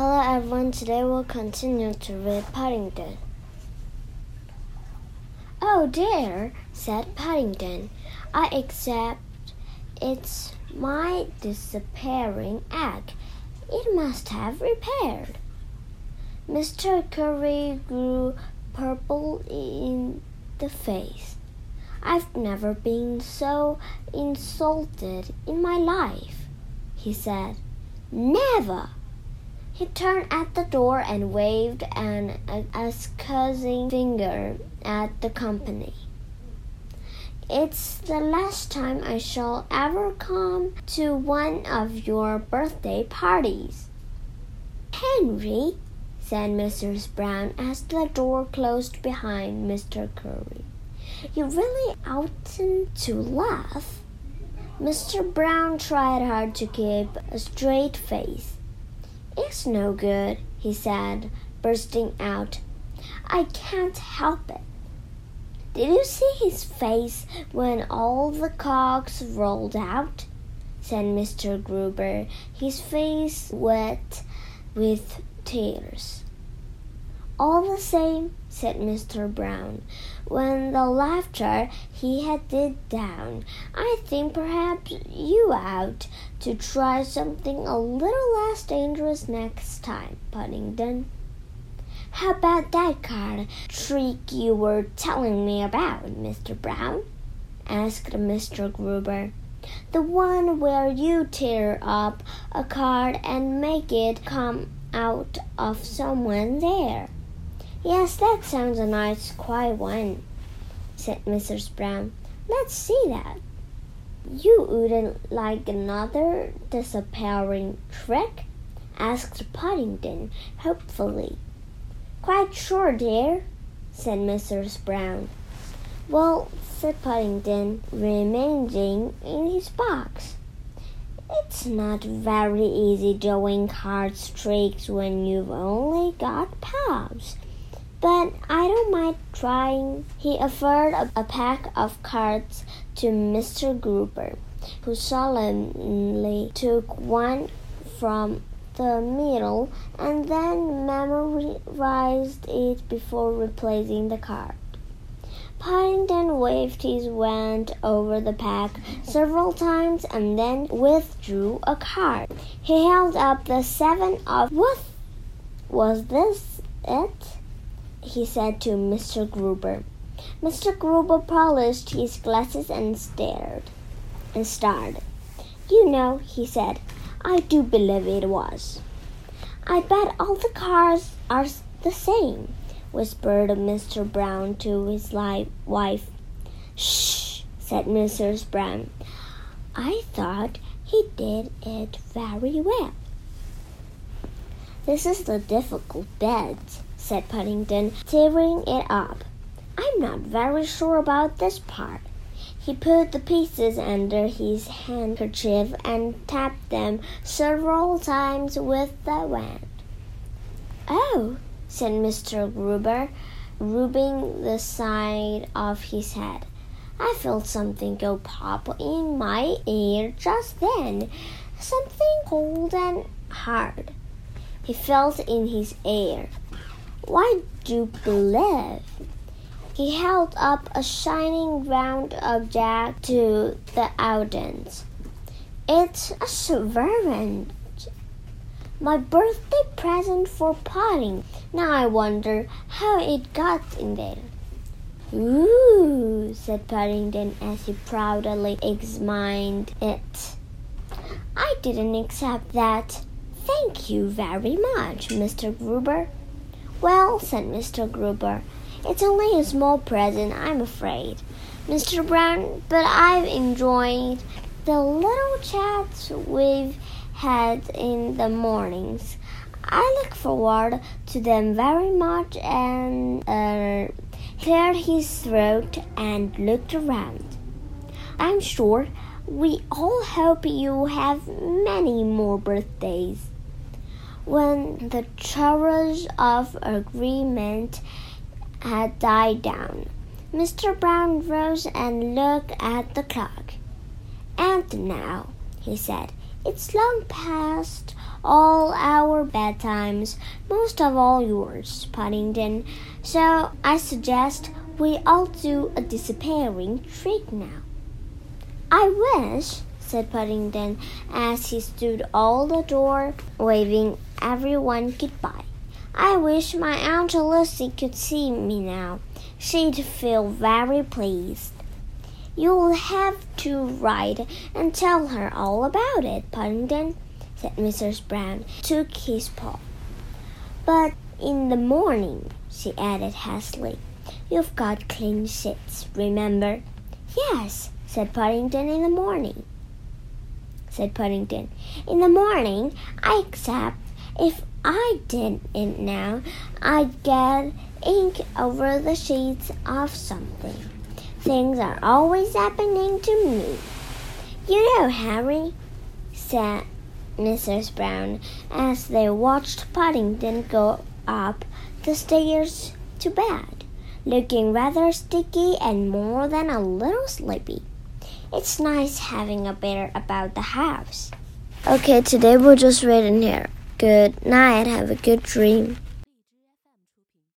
Hello everyone, today we'll continue to read Paddington. Oh dear, said Paddington, I accept it's my disappearing egg. It must have repaired. Mr. Curry grew purple in the face. I've never been so insulted in my life, he said. Never! He turned at the door and waved an accusing finger at the company. It's the last time I shall ever come to one of your birthday parties. Henry, said Mrs. Brown as the door closed behind Mr. Curry, you really oughtn't to laugh. Mr. Brown tried hard to keep a straight face. It's no good, he said, bursting out. I can't help it. Did you see his face when all the cogs rolled out? said Mr. Gruber, his face wet with tears. All the same, said Mr. Brown, when the laughter he had died down, I think perhaps you ought to try something a little less dangerous next time, Paddington. How about that card trick you were telling me about, Mr. Brown? asked Mr. Gruber. The one where you tear up a card and make it come out of someone there. Yes, that sounds a nice, quiet one, said Mrs. Brown. Let's see that. You wouldn't like another disappearing trick? asked Paddington hopefully. Quite sure, dear, said Mrs. Brown. Well, said Paddington, rummaging in his box. It's not very easy doing card tricks when you've only got paws but I don't mind trying. He offered a, pack of cards to Mr. Gruber, who solemnly took one from the middle and then memorized it before replacing the card. Paddington waved his wand over the pack several times and then withdrew a card. He held up the seven of what was this it? He said to Mr. Gruber. Mr. Gruber polished his glasses and stared and stared. You know, he said, I do believe it was. I bet all the cars are the same, whispered Mr. Brown to his wife. Shh, said Mrs. Brown. I thought he did it very well. This is the difficult bit, said Paddington, tearing it up. I'm not very sure about this part. He put the pieces under his handkerchief and tapped them several times with the wand. Oh, said Mr. Gruber, rubbing the side of his head. I felt something go pop in my ear just then, something cold and hard. He felt in his ear. Why do you believe? He held up a shining round object to the audience. It's a sovereign. My birthday present for Paddington. Now I wonder how it got in there. Ooh, said Paddington as he proudly examined it. I didn't accept that. Thank you very much, Mr. Gruber. Well, said Mr. Gruber, it's only a small present, I'm afraid, Mr. Brown, but I've enjoyed the little chats we've had in the mornings. I look forward to them very much and uh, cleared his throat and looked around. I'm sure we all hope you have many more birthdays. When the chorus of agreement had died down, Mr. Brown rose and looked at the clock. And now, he said, it's long past all our bedtimes, most of all yours, Paddington. So I suggest we all do a disappearing trick now. I wish, said Paddington as he stood all the door, waving everyone goodbye. I wish my Aunt Lucy could see me now. She'd feel very pleased. You'll have to write and tell her all about it, Paddington, said Mrs. Brown, took his paw. But in the morning, she added hastily, you've got clean sheets, remember? Yes, said Paddington, in the morning. Said Paddington, in the morning, I accept. If I didn't now, I'd get ink over the sheets of something. Things are always happening to me. You know, Harry, said Mrs. Brown as they watched Paddington go up the stairs to bed, looking rather sticky and more than a little sleepy. It's nice having a bear about the house. Okay, today we'll just read in here. Good night. Have a good dream.